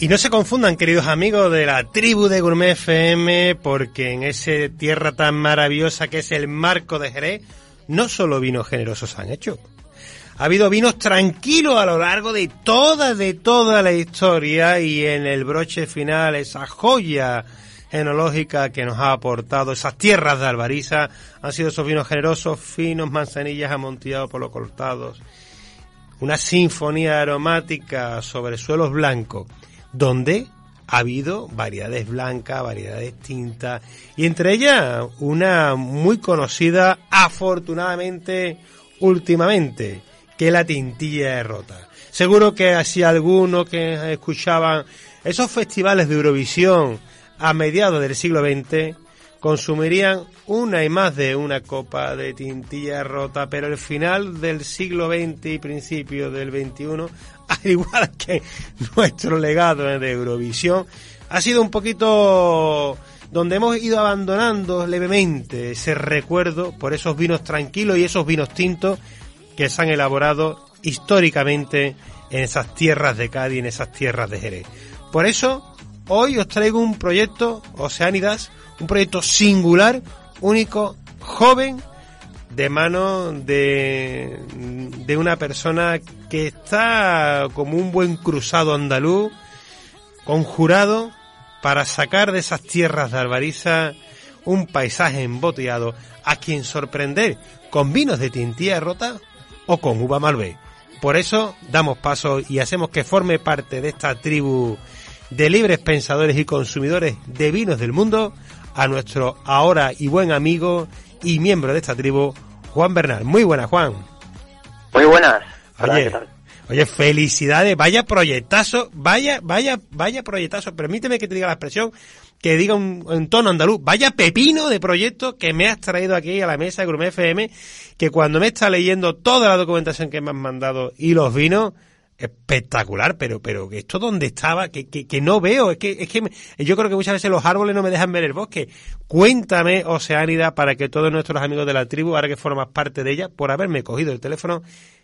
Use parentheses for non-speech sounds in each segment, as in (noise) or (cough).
Y no se confundan, queridos amigos de la tribu de Gourmet FM, porque en esa tierra tan maravillosa que es el marco de Jerez, no solo vinos generosos han hecho. Ha habido vinos tranquilos a lo largo de toda, de toda la historia y en el broche final esa joya enológica que nos ha aportado esas tierras de Albariza han sido esos vinos generosos, finos, manzanillas amontillados por los cortados. Una sinfonía aromática sobre suelos blancos donde ha habido variedades blancas, variedades tintas, y entre ellas una muy conocida, afortunadamente, últimamente, que es la tintilla de rota. Seguro que así algunos que escuchaban esos festivales de Eurovisión a mediados del siglo XX consumirían una y más de una copa de tintilla rota, pero el final del siglo XX y principio del XXI, (laughs) al igual que nuestro legado de Eurovisión, ha sido un poquito donde hemos ido abandonando levemente ese recuerdo por esos vinos tranquilos y esos vinos tintos que se han elaborado históricamente en esas tierras de Cádiz, en esas tierras de Jerez. Por eso, hoy os traigo un proyecto, Oceánidas, un proyecto singular, único, joven, de mano de, de una persona que está como un buen cruzado andaluz, conjurado para sacar de esas tierras de Albariza un paisaje embotellado a quien sorprender con vinos de tintilla rota o con uva malvé. Por eso damos paso y hacemos que forme parte de esta tribu de libres pensadores y consumidores de vinos del mundo a nuestro ahora y buen amigo y miembro de esta tribu, Juan Bernal. Muy buenas, Juan. Muy buenas. Oye, oye, felicidades, vaya proyectazo, vaya, vaya, vaya proyectazo. Permíteme que te diga la expresión, que diga un, en tono andaluz, vaya pepino de proyecto que me has traído aquí a la mesa de Gourmet FM, que cuando me está leyendo toda la documentación que me han mandado y los vinos, espectacular, pero pero esto dónde estaba, que, que, no veo, es que es que yo creo que muchas veces los árboles no me dejan ver el bosque. Cuéntame, Oceánida, para que todos nuestros amigos de la tribu, ahora que formas parte de ella, por haberme cogido el teléfono,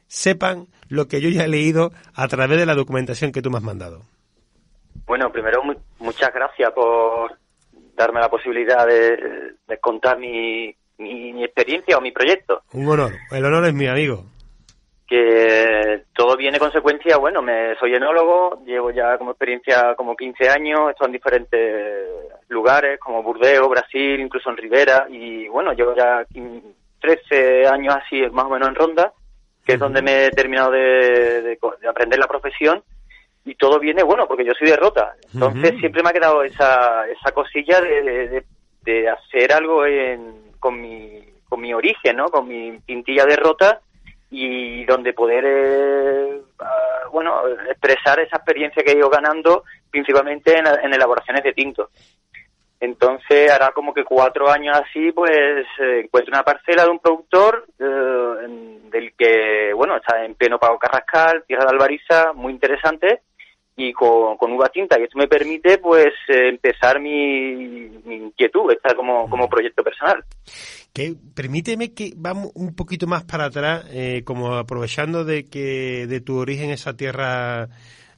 sepan lo que yo ya he leído a través de la documentación que tú me has mandado. Bueno, primero muchas gracias por darme la posibilidad de, contar mi, mi experiencia o mi proyecto. Un honor, el honor es mi amigo que todo viene consecuencia, bueno, me soy enólogo, llevo ya como experiencia como 15 años, he estado en diferentes lugares como Burdeos, Brasil, incluso en Rivera y bueno, llevo ya 13 años así más o menos en Ronda, que es donde me he terminado de, aprender la profesión y todo viene, bueno, porque yo soy de Rota, entonces siempre me ha quedado esa, esa cosilla de, de, hacer algo en, con, mi, con mi origen, ¿no? Con mi pintilla de Rota y donde poder eh, ah, bueno expresar esa experiencia que he ido ganando principalmente en, elaboraciones de tinto entonces hará como que cuatro años así pues eh, encuentro una parcela de un productor eh, del que bueno está en pleno pago carrascal tierra de albariza muy interesante y con, con, uva tinta y esto me permite pues empezar mi, mi inquietud esta como, como proyecto personal que permíteme que vamos un poquito más para atrás, eh, como aprovechando de que de tu origen esa tierra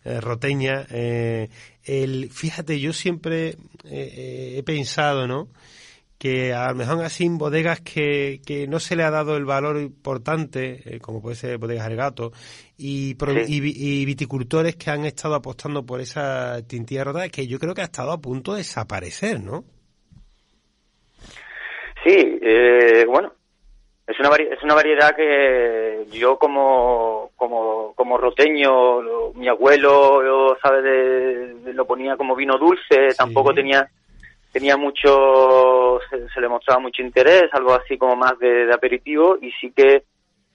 eh, roteña, eh, el, fíjate, yo siempre he pensado, ¿no? Que a lo mejor así en bodegas que, que no se le ha dado el valor importante, como puede ser bodegas El Gato, y, y, viticultores que han estado apostando por esa tintilla rota, que yo creo que ha estado a punto de desaparecer, ¿no? Sí, eh, bueno, es una, es una variedad que yo como, como, como roteño, mi abuelo, sabe, de, lo ponía como vino dulce, tampoco tenía tenía mucho, se, le mostraba mucho interés, algo así como más de, aperitivo, y sí que,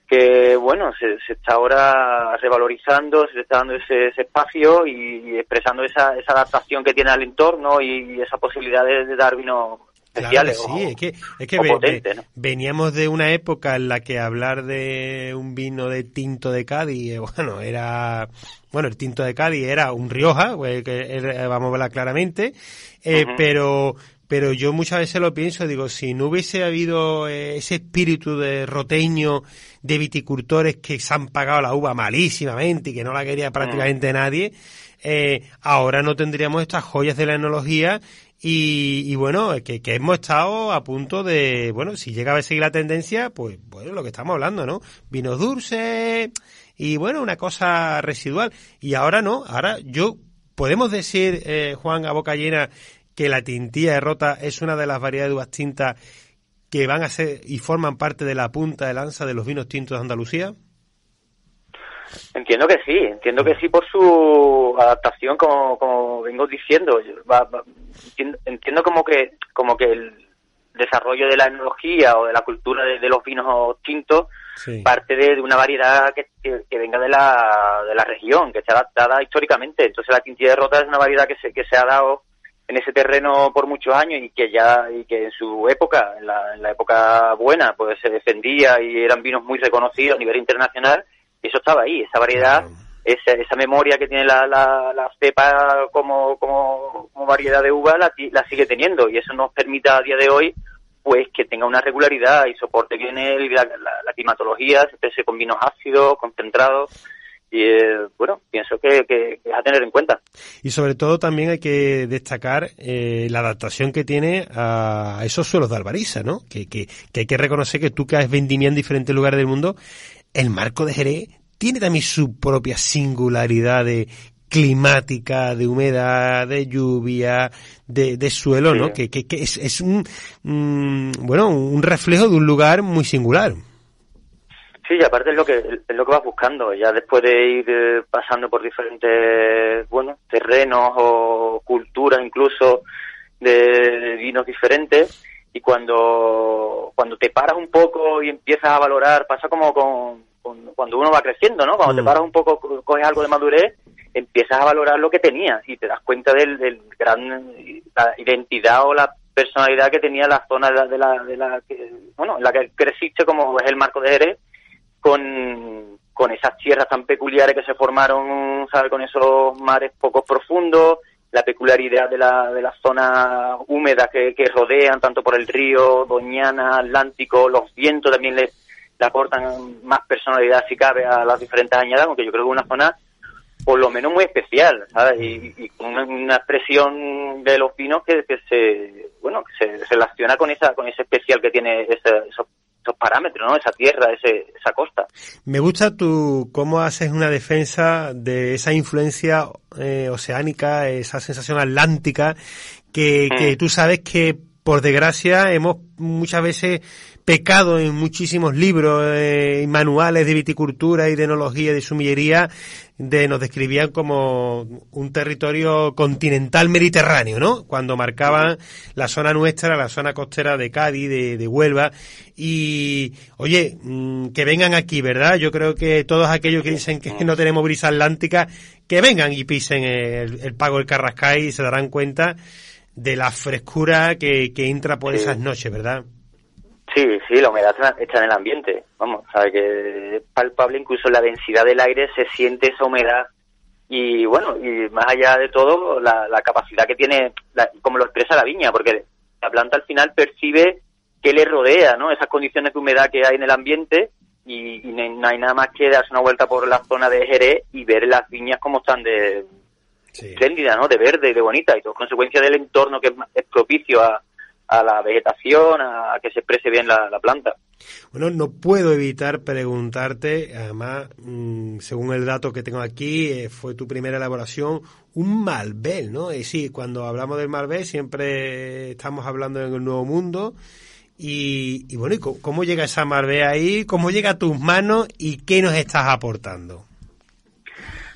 que bueno, se, está ahora revalorizando, se está dando ese, espacio y, expresando esa, esa adaptación que tiene al entorno y, esa posibilidad de, dar vino especiales. sí, es que, es que veníamos de una época en la que hablar de un vino de tinto de Cádiz, eh, (laughs) bueno, era, bueno, el tinto de Cádiz era un Rioja, pues, que, vamos a verla claramente, eh, pero pero yo muchas veces lo pienso, digo, si no hubiese habido eh, ese espíritu de roteño, de viticultores que se han pagado la uva malísimamente y que no la quería prácticamente nadie, eh, ahora no tendríamos estas joyas de la enología y, bueno, que, que, hemos estado a punto de, bueno, si llega a seguir la tendencia, pues bueno, lo que estamos hablando, ¿no? Vinos dulces y bueno, una cosa residual. Y ahora no, ahora yo, podemos decir, eh, Juan, a boca llena, que la tintilla de rota es una de las variedades de uvas tintas que van a ser y forman parte de la punta de lanza de los vinos tintos de Andalucía? Entiendo que sí, entiendo que sí por su adaptación, como, como vengo diciendo. entiendo como que como que el desarrollo de la enología o de la cultura de, los vinos tintos parte de, una variedad que, que, venga de la, de la región, que esté adaptada históricamente. Entonces la tintilla de rota es una variedad que se, que se ha dado en ese terreno por muchos años y que ya y que en su época, en la, época buena, pues se defendía y eran vinos muy reconocidos a nivel internacional, eso estaba ahí, esa variedad, esa, esa memoria que tiene la, la, cepa como, como, variedad de uva la, la sigue teniendo y eso nos permite a día de hoy pues que tenga una regularidad y soporte bien el, la, la, climatología, se pese con vinos ácidos, concentrados y eh, bueno, pienso que, es a tener en cuenta. Y sobre todo también hay que destacar eh, la adaptación que tiene a esos suelos de Albariza, ¿no? Que, que, hay que reconocer que tú que has vendimiado en diferentes lugares del mundo, el marco de Jerez tiene también su propia singularidad de climática, de humedad, de lluvia, de, suelo, ¿no? Que, que, es, es un, bueno, un reflejo de un lugar muy singular. Sí, y aparte es lo que es lo que vas buscando, ya después de ir eh, pasando por diferentes, bueno, terrenos o culturas incluso de, vinos diferentes y cuando cuando te paras un poco y empiezas a valorar, pasa como con, cuando uno va creciendo, ¿no? Cuando te mm. paras un poco, coges algo de madurez, empiezas a valorar lo que tenías y te das cuenta del, del gran la identidad o la personalidad que tenía la zona de la, de la, de la que, bueno, en la que creciste como es el marco de Jerez con, con esas tierras tan peculiares que se formaron, ¿sabes? Con esos mares poco profundos, la peculiaridad de la, de las zonas húmedas que, que rodean, tanto por el río, Doñana, Atlántico, los vientos también le, le aportan más personalidad, si cabe, a las diferentes añadas, aunque yo creo que es una zona por lo menos muy especial, ¿sabes? Y, con una, expresión de los vinos que, que se, bueno, que se relaciona con esa, con ese especial que tiene ese, esos esos parámetros, ¿no? Esa tierra, ese, esa costa. Me gusta tu cómo haces una defensa de esa influencia eh, oceánica, esa sensación atlántica, que, que mm. tú sabes que por desgracia hemos muchas veces pecado en muchísimos libros eh, y manuales de viticultura y de enología de sumillería de nos describían como un territorio continental mediterráneo, ¿no? Cuando marcaban la zona nuestra, la zona costera de Cádiz, de, Huelva y oye, mm, que vengan aquí, ¿verdad? Yo creo que todos aquellos que dicen que (laughs) no tenemos brisa atlántica, que vengan y pisen el, el pago del Carrascay y se darán cuenta de la frescura que, que entra por esas noches, ¿verdad? Sí, sí, la humedad está en el ambiente, vamos, sabe que es palpable, incluso la densidad del aire se siente esa humedad y bueno, y más allá de todo, la, capacidad que tiene, como lo expresa la viña, porque la planta al final percibe que le rodea, ¿no? Esas condiciones de humedad que hay en el ambiente y, no hay nada más que darse una vuelta por la zona de Jerez y ver las viñas como están de espléndida, ¿no? De verde y de bonita y todo consecuencia del entorno que es propicio a, a la vegetación, a que se exprese bien la, planta. Bueno, no puedo evitar preguntarte, además, mm, según el dato que tengo aquí, eh, fue tu primera elaboración, un Malbec, ¿no? Y sí, cuando hablamos del Malbec siempre estamos hablando en el Nuevo Mundo. Y, y bueno, ¿cómo llega esa Malbec ahí? ¿Cómo llega a tus manos? ¿Y qué nos estás aportando?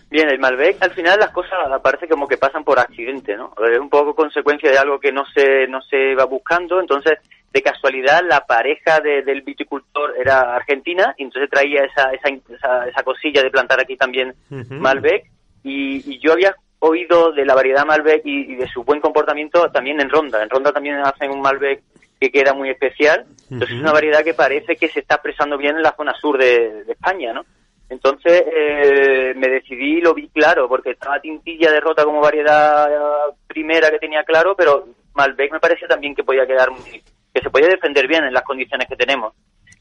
Bien, el Malbec, al final las cosas parece como que pasan por accidente, ¿no? Es un poco consecuencia de algo que no se, no se va buscando, entonces de casualidad la pareja del viticultor era argentina y entonces traía esa, esa, esa, cosilla de plantar aquí también Malbec y, yo había oído de la variedad Malbec y, de su buen comportamiento también en Ronda. En Ronda también hacen un Malbec que queda muy especial. Entonces es una variedad que parece que se está expresando bien en la zona sur de, España, ¿no? Entonces eh, me decidí, lo vi claro, porque estaba Tintilla derrota como variedad primera que tenía claro, pero Malbec me parecía también que podía quedar muy, que se podía defender bien en las condiciones que tenemos.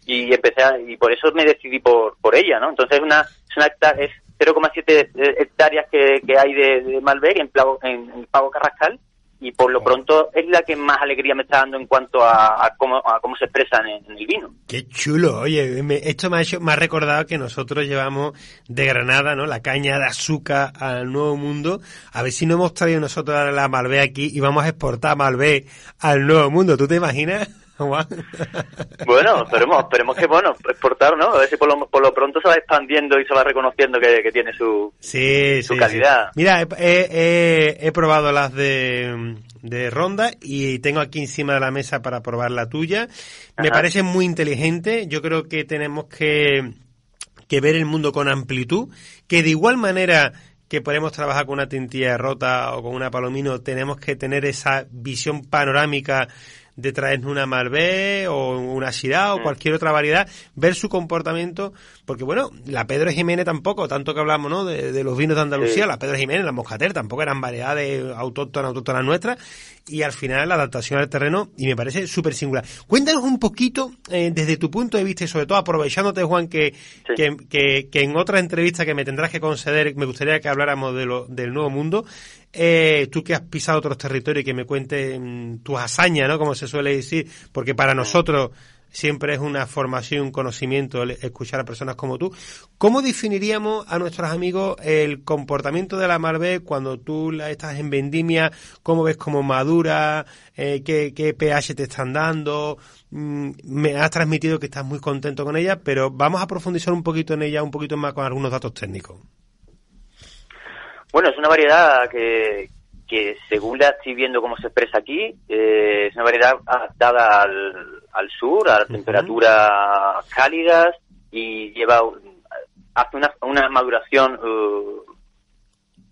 Y empecé y por eso me decidí por, por ella, ¿no? Entonces una, es una es 0,7 hectáreas que, hay de, Malbec en, en, el Pago Carrascal y por lo pronto es la que más alegría me está dando en cuanto a, cómo, a cómo se expresan en, el vino. Qué chulo, oye, esto me ha, hecho, me ha recordado que nosotros llevamos de Granada, ¿no? La caña de azúcar al Nuevo Mundo. A ver si no hemos traído nosotros la Malbec aquí y vamos a exportar Malbec al Nuevo Mundo. ¿Tú te imaginas? Bueno, esperemos, esperemos que bueno, exportar, ¿no? A ver si por lo, por lo pronto se va expandiendo y se va reconociendo que, tiene su, su calidad. Mira, he, probado las de, de Ronda y tengo aquí encima de la mesa para probar la tuya. Me parece muy inteligente. Yo creo que tenemos que, que ver el mundo con amplitud, que de igual manera que podemos trabajar con una tintilla rota o con una palomino, tenemos que tener esa visión panorámica de traernos una Malbec o una Syrah o mm. cualquier otra variedad, ver su comportamiento, porque bueno, la Pedro Jiménez tampoco, tanto que hablamos ¿no? de, los vinos de Andalucía, la Pedro Jiménez, la Moscatel, tampoco eran variedades autóctonas, autóctonas nuestras, y al final la adaptación al terreno, y me parece súper singular. Cuéntanos un poquito, eh, desde tu punto de vista, y sobre todo aprovechándote, Juan, que, que, que, en otra entrevista que me tendrás que conceder, me gustaría que habláramos de lo, del Nuevo Mundo, eh, tú que has pisado otros territorios y que me cuentes tus hazañas, ¿no? Como se suele decir, porque para nosotros siempre es una formación, un conocimiento escuchar a personas como tú. ¿Cómo definiríamos a nuestros amigos el comportamiento de la Malbec cuando tú la estás en vendimia? ¿Cómo ves cómo madura? Eh, qué, qué, pH te están dando? Mm, me has transmitido que estás muy contento con ella, pero vamos a profundizar un poquito en ella, un poquito más con algunos datos técnicos. Bueno, es una variedad que, que según la estoy viendo cómo se expresa aquí, eh, es una variedad adaptada al, al sur, a temperaturas cálidas y lleva hace una, una maduración uh,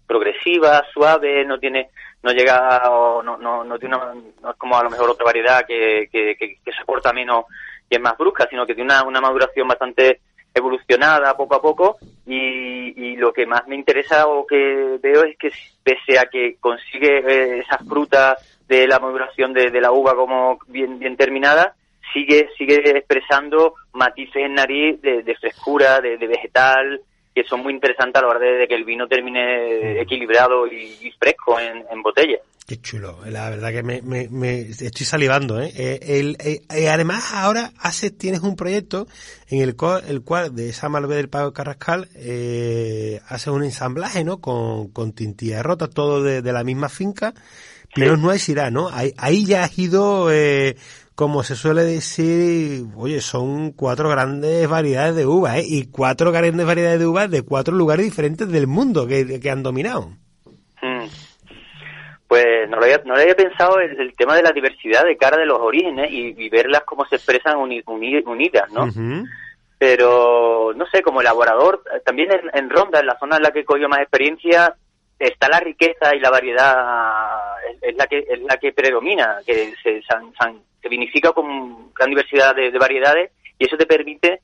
progresiva, suave, no tiene no llega o no, no, no tiene no es como a lo mejor otra variedad que, que, que, que soporta menos y es más brusca, sino que tiene una, una maduración bastante evolucionada poco a poco y, lo que más me interesa o que veo es que pese a que consigue eh, esas frutas de la maduración de, la uva como bien, bien terminada, sigue, sigue expresando matices en nariz de, frescura, de, vegetal, que son muy interesantes a la hora de, que el vino termine equilibrado y, fresco en, en botella. Qué chulo, la verdad que me, me, estoy salivando. ¿eh? eh el, eh, eh, además, ahora hace, tienes un proyecto en el cual, el cual de esa Malve del Pago Carrascal eh, hace un ensamblaje ¿no? con, con tintilla rota, todo de, la misma finca, pero no es irá, ¿no? Ahí, ahí ya has ido, eh, como se suele decir, oye, son cuatro grandes variedades de uvas, ¿eh? Y cuatro grandes variedades de uvas de cuatro lugares diferentes del mundo que, que han dominado. Pues no lo había, no lo había pensado el, tema de la diversidad de cara de los orígenes y, verlas cómo se expresan unidas, ¿no? Pero, no sé, como elaborador, también en, Ronda, en la zona en la que cogió más experiencia, está la riqueza y la variedad, es, la que es la que predomina, que se, se vinifica con gran diversidad de, variedades y eso te permite,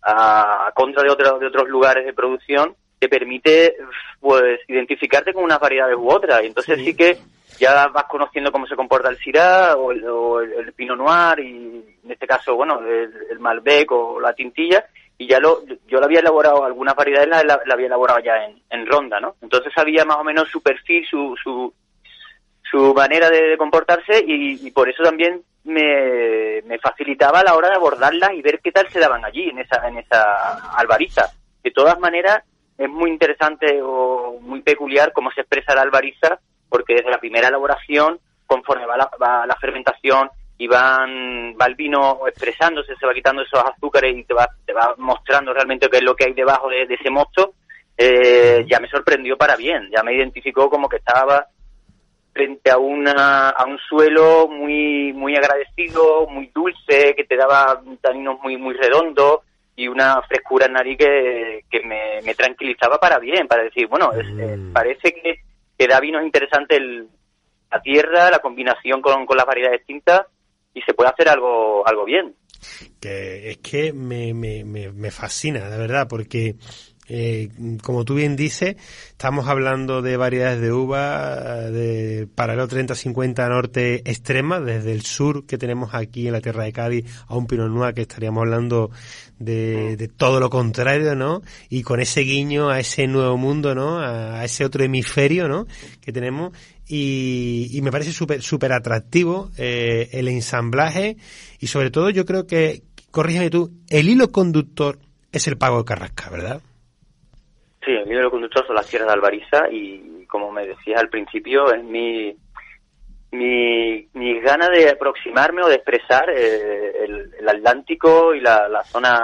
a, contra de, de otros lugares de producción, te permite pues identificarte con unas variedades u otras. Y entonces sí, que ya vas conociendo cómo se comporta el Syrah o el, Pinot Noir y en este caso, bueno, el, Malbec o la Tintilla y ya lo, yo lo había elaborado, algunas variedades la, había elaborado ya en, ronda, ¿no? Entonces sabía más o menos su perfil, su, su, su manera de, comportarse y, por eso también me, me facilitaba a la hora de abordarlas y ver qué tal se daban allí, en esa, en esa albariza. De todas maneras, es muy interesante o muy peculiar cómo se expresa la albariza, porque desde la primera elaboración, conforme va la, fermentación y van, va el vino expresándose, se va quitando esos azúcares y te va, te va mostrando realmente qué es lo que hay debajo de, ese mosto, eh, ya me sorprendió para bien, ya me identificó como que estaba frente a una a un suelo muy muy agradecido, muy dulce, que te daba taninos muy muy redondos y una frescura en nariz que, que me, me, tranquilizaba para bien, para decir, bueno, eh, mm. parece que, que, da vinos interesantes el, la tierra, la combinación con, con las variedades distintas y se puede hacer algo algo bien. Que es que me, me, me, me fascina, de verdad, porque eh, como tú bien dices, estamos hablando de variedades de uva de paralelo 30-50 norte extrema, desde el sur que tenemos aquí en la tierra de Cádiz a un Pinot Noir que estaríamos hablando de, de, todo lo contrario, ¿no? Y con ese guiño a ese nuevo mundo, ¿no? A, ese otro hemisferio, ¿no? Que tenemos y, y me parece súper súper atractivo eh, el ensamblaje y sobre todo yo creo que, corrígeme tú, el hilo conductor es el pago de Carrasca, ¿verdad? El hilo conductor son las tierras de Albariza y, como me decías al principio, es mi, mi, mi gana de aproximarme o de expresar eh, el, Atlántico y la, la, zona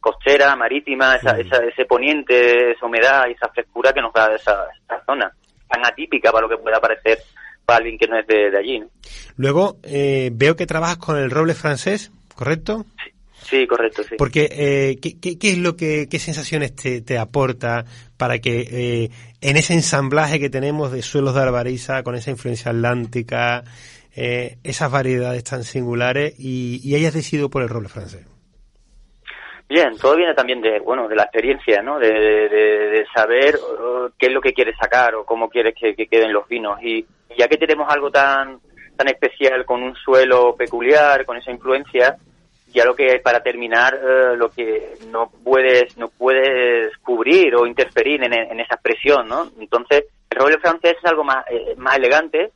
costera, marítima, esa, esa, ese poniente, esa humedad y esa frescura que nos da esa, esa, zona, tan atípica para lo que pueda parecer para alguien que no es de, allí. Luego, eh, veo que trabajas con el roble francés, ¿correcto? Sí. Sí, correcto, sí. Porque, eh, ¿qué, qué, es lo que, qué sensaciones te, te aporta para que eh, en ese ensamblaje que tenemos de suelos de arbariza, con esa influencia atlántica, eh, esas variedades tan singulares, y, y hayas decidido por el roble francés? Bien, todo viene también de, bueno, de la experiencia, ¿no? De, de, saber uh, qué es lo que quieres sacar o cómo quieres que, que queden los vinos. Y ya que tenemos algo tan, tan especial, con un suelo peculiar, con esa influencia, ya lo que para terminar eh, lo que no puedes no puedes cubrir o interferir en, en esa expresión no entonces el roble francés es algo más eh, más elegante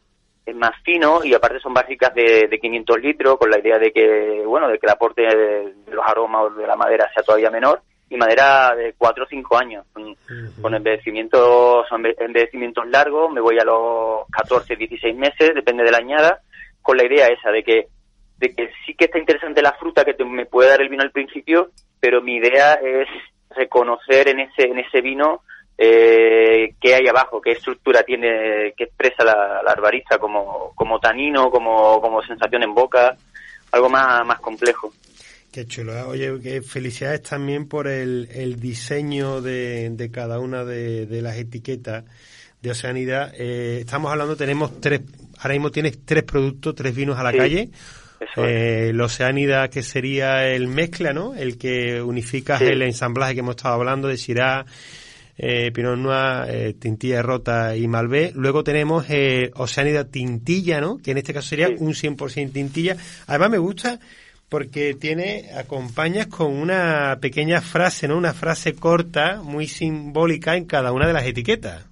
es más fino y aparte son básicas de, de 500 litros con la idea de que bueno de que el aporte de los aromas de la madera sea todavía menor y madera de 4 o 5 años. Con, con envejecimientos son envejecimientos largos me voy a los 14 16 meses depende de la añada con la idea esa de que de que sí que está interesante la fruta que me puede dar el vino al principio, pero mi idea es reconocer en ese, en ese vino eh, qué hay abajo, qué estructura tiene, qué expresa la, la arbariza como, como tanino, como, como sensación en boca, algo más, más complejo. Qué chulo. ¿eh? Oye, que felicidades también por el, el diseño de, de cada una de, de las etiquetas de Oceanidad. Eh, estamos hablando, tenemos tres, ahora mismo tienes tres productos, tres vinos a la calle. Eh, el Oceánida, que sería el mezcla, ¿no? El que unifica el ensamblaje que hemos estado hablando de Syrah, eh, Pinot Noir, eh, Tintilla Rota y Malbec. Luego tenemos eh, Oceánida Tintilla, ¿no? Que en este caso sería un 100% Tintilla. Además me gusta porque tiene, acompañas con una pequeña frase, ¿no? Una frase corta, muy simbólica en cada una de las etiquetas.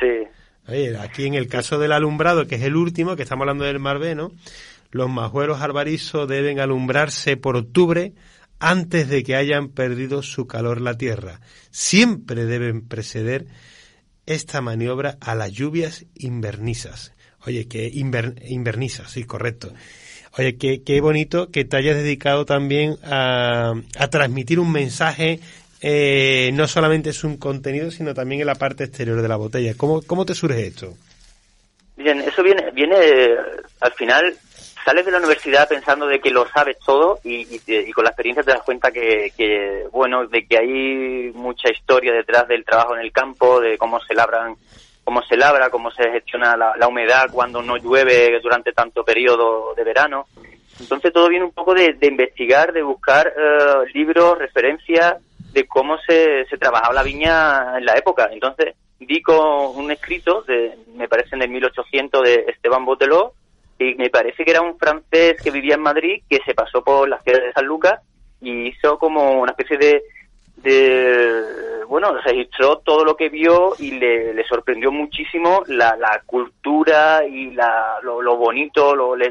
Sí. aquí en el caso del alumbrado, que es el último, que estamos hablando del Malbec, ¿no? Los majueros albarizos deben alumbrarse por octubre antes de que hayan perdido su calor la tierra. Siempre deben preceder esta maniobra a las lluvias invernizas. Oye, que inver, invernizas, sí, correcto. Oye, qué, qué bonito que te hayas dedicado también a, a transmitir un mensaje, eh, no solamente es un contenido, sino también en la parte exterior de la botella. ¿Cómo, cómo te surge esto? Bien, eso viene, viene al final sales de la universidad pensando de que lo sabes todo y, con la experiencia te das cuenta que, bueno, de que hay mucha historia detrás del trabajo en el campo, de cómo se labran, cómo se labra, cómo se gestiona la, humedad cuando no llueve durante tanto periodo de verano. Entonces todo viene un poco de, investigar, de buscar eh, libros, referencias de cómo se, se trabajaba la viña en la época. Entonces vi con un escrito, de, me parece en el 1800, de Esteban Boteló, y me parece que era un francés que vivía en Madrid que se pasó por las ciudad de San Lucas y hizo como una especie de, de bueno, registró todo lo que vio y le, le sorprendió muchísimo la, la cultura y la, lo, lo bonito, lo, lo,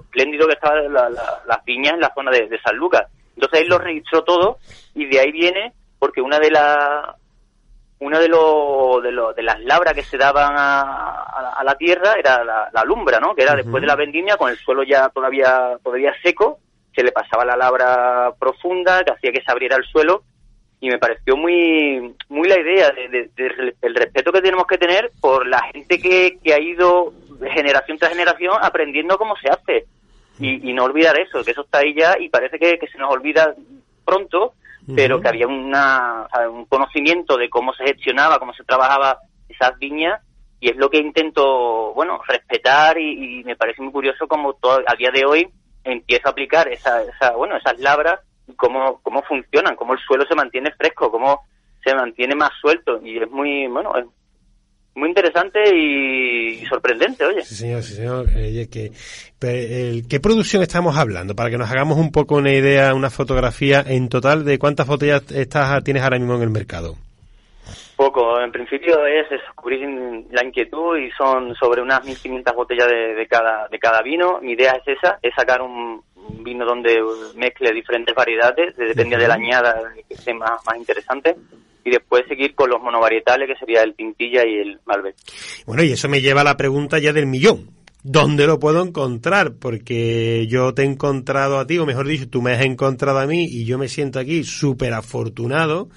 espléndido que estaba la, las viñas en la zona de, de San Lucas. Entonces él lo registró todo y de ahí viene porque una de las una de, lo, de, lo, de las labras que se daban a, a, la tierra era la, la, lumbra, ¿no? Que era después de la vendimia, con el suelo ya todavía, todavía seco, se le pasaba la labra profunda, que hacía que se abriera el suelo, y me pareció muy muy la idea de, del respeto que tenemos que tener por la gente que, que ha ido generación tras generación aprendiendo cómo se hace y, no olvidar eso, que eso está ahí ya y parece que, se nos olvida pronto, pero que había una, un conocimiento de cómo se gestionaba, cómo se trabajaba esas viñas y es lo que intento, bueno, respetar y, me parece muy curioso cómo todo, a día de hoy empiezo a aplicar esa, esa, bueno, esas labras y cómo, cómo funcionan, cómo el suelo se mantiene fresco, cómo se mantiene más suelto y es muy, bueno, es muy interesante y, sorprendente, oye. Sí, señor, sí, señor. ¿Qué producción estamos hablando? Para que nos hagamos un poco una idea, una fotografía en total de cuántas botellas estás, tienes ahora mismo en el mercado. Poco, en principio es descubrir la inquietud y son sobre unas 1.500 botellas de, cada, de cada vino. Mi idea es esa, es sacar un, vino donde mezcle diferentes variedades, depende de la añada que sea más, más interesante y después seguir con los monovarietales que sería el Pintilla y el Malbec. Bueno, y eso me lleva a la pregunta ya del millón. ¿Dónde lo puedo encontrar? Porque yo te he encontrado a ti, o mejor dicho, tú me has encontrado a mí y yo me siento aquí súper afortunado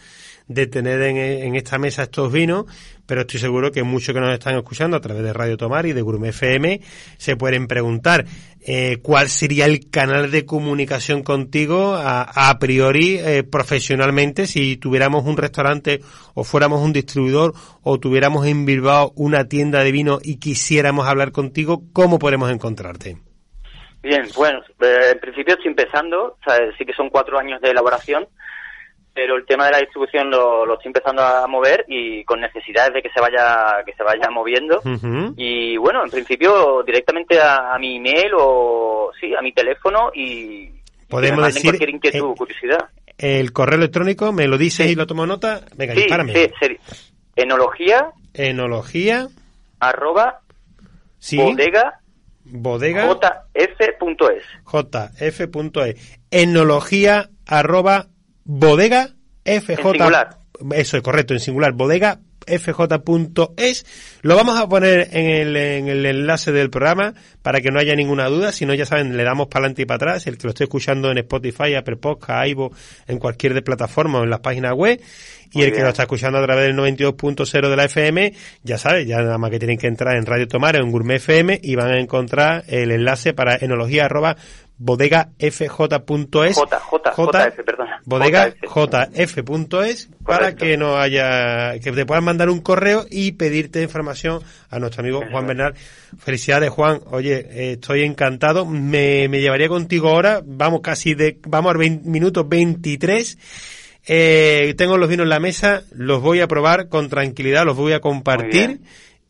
de tener en, esta mesa estos vinos, pero estoy seguro que muchos que nos están escuchando a través de Radio Tomar y de Gourmet FM se pueden preguntar eh, cuál sería el canal de comunicación contigo a, priori eh, profesionalmente si tuviéramos un restaurante o fuéramos un distribuidor o tuviéramos en Bilbao una tienda de vino y quisiéramos hablar contigo, ¿cómo podemos encontrarte? Bien, bueno, eh, en principio estoy empezando, sí que son cuatro años de elaboración, pero el tema de la distribución lo, estoy empezando a mover y con necesidades de que se vaya que se vaya moviendo. Y bueno en principio directamente a, mi email o sí a mi teléfono y podemos decir cualquier inquietud eh, curiosidad. el correo electrónico me lo dices y lo tomo nota. Venga sí, dispárame. sí, enología. Enología. Arroba sí. bodega bodega. jf.es jf.es enología arroba bodega FJ. Eso es correcto, en singular. Bodega fj.es. Lo vamos a poner en el, en el, enlace del programa para que no haya ninguna duda. Si no, ya saben, le damos para adelante y para atrás. El que lo esté escuchando en Spotify, Apple Podcast, iVo, en cualquier de plataforma o en las páginas web. Y el que lo está escuchando a través del 92.0 de la FM, ya sabe, ya nada más que tienen que entrar en Radio Tomar, en Gourmet FM, y van a encontrar el enlace para enología arroba bodegafj.es J, J, JF, perdona. bodegajf.es para que no haya que te puedan mandar un correo y pedirte información a nuestro amigo Juan Bernal. Felicidades Juan, oye, eh, estoy encantado, me, me llevaría contigo ahora, vamos casi de vamos a 20 minutos 23. Eh, tengo los vinos en la mesa, los voy a probar con tranquilidad, los voy a compartir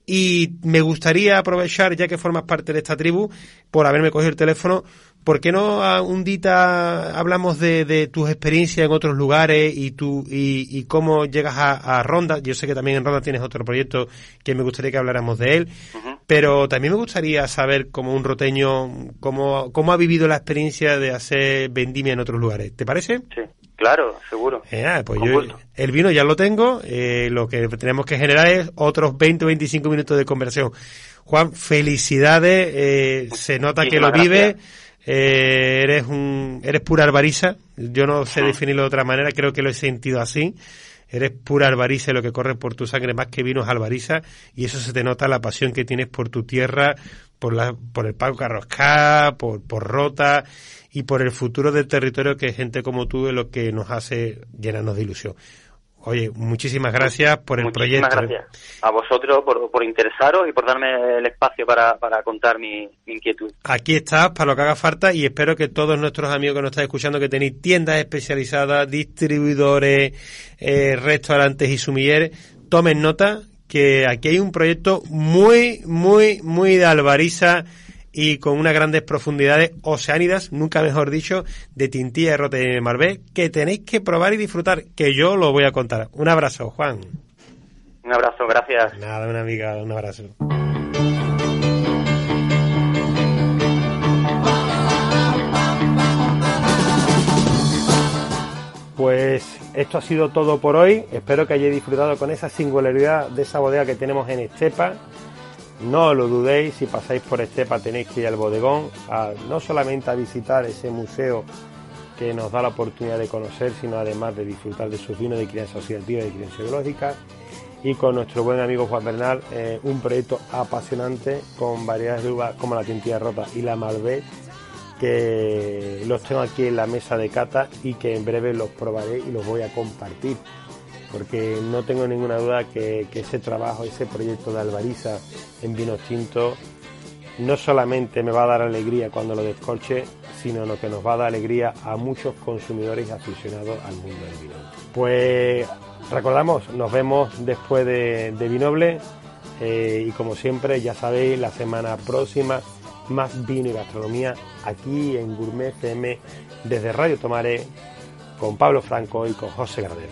y me gustaría aprovechar, ya que formas parte de esta tribu, por haberme cogido el teléfono, ¿por qué no un día hablamos de, tus experiencias en otros lugares y, tu, y, cómo llegas a, Ronda? Yo sé que también en Ronda tienes otro proyecto que me gustaría que habláramos de él, pero también me gustaría saber, como un roteño, cómo, cómo ha vivido la experiencia de hacer vendimia en otros lugares. ¿Te parece? Sí. Claro, seguro. Eh, ah, pues el vino ya lo tengo, eh, lo que tenemos que generar es otros 20 o 25 minutos de conversación. Juan, felicidades, eh, se nota que lo vive, eres un, eres pura albariza, yo no sé definirlo de otra manera, creo que lo he sentido así. Eres pura albariza lo que corre por tu sangre más que vino es albariza y eso se te nota la pasión que tienes por tu tierra, por la, por el Paco Carroscá, por, por Rota y por el futuro del territorio que gente como tú es lo que nos hace llenarnos de ilusión. Oye, muchísimas gracias por el proyecto. Muchísimas gracias a vosotros por, por, interesaros y por darme el espacio para, para contar mi, inquietud. Aquí estás para lo que haga falta y espero que todos nuestros amigos que nos están escuchando, que tenéis tiendas especializadas, distribuidores, eh, restaurantes y sumilleres, tomen nota que aquí hay un proyecto muy, muy, muy de Alvariza y con unas grandes profundidades oceánidas, nunca mejor dicho, de Tintilla y Rote de Marbé, que tenéis que probar y disfrutar, que yo lo voy a contar. Un abrazo, Juan. Un abrazo, gracias. Nada, una amiga, un abrazo. Pues esto ha sido todo por hoy. Espero que hayáis disfrutado con esa singularidad de esa bodega que tenemos en Estepa no lo dudéis, si pasáis por Estepa tenéis que ir al bodegón, no solamente a visitar ese museo que nos da la oportunidad de conocer, sino además de disfrutar de sus vinos de crianza asociativa y de crianza biológica. Y con nuestro buen amigo Juan Bernal, eh, un proyecto apasionante con variedades de uvas como la Tintilla Rota y la Malbec, que los tengo aquí en la mesa de cata y que en breve los probaré y los voy a compartir. Porque no tengo ninguna duda que, que ese trabajo, ese proyecto de Alvariza en vinos tintos, no solamente me va a dar alegría cuando lo descorche, sino que nos va a dar alegría a muchos consumidores aficionados al mundo del vino. Pues recordamos, nos vemos después de, de Vinoble eh, y como siempre, ya sabéis, la semana próxima más vino y gastronomía aquí en Gourmet FM desde Radio Tomaré con Pablo Franco y con José Gardero.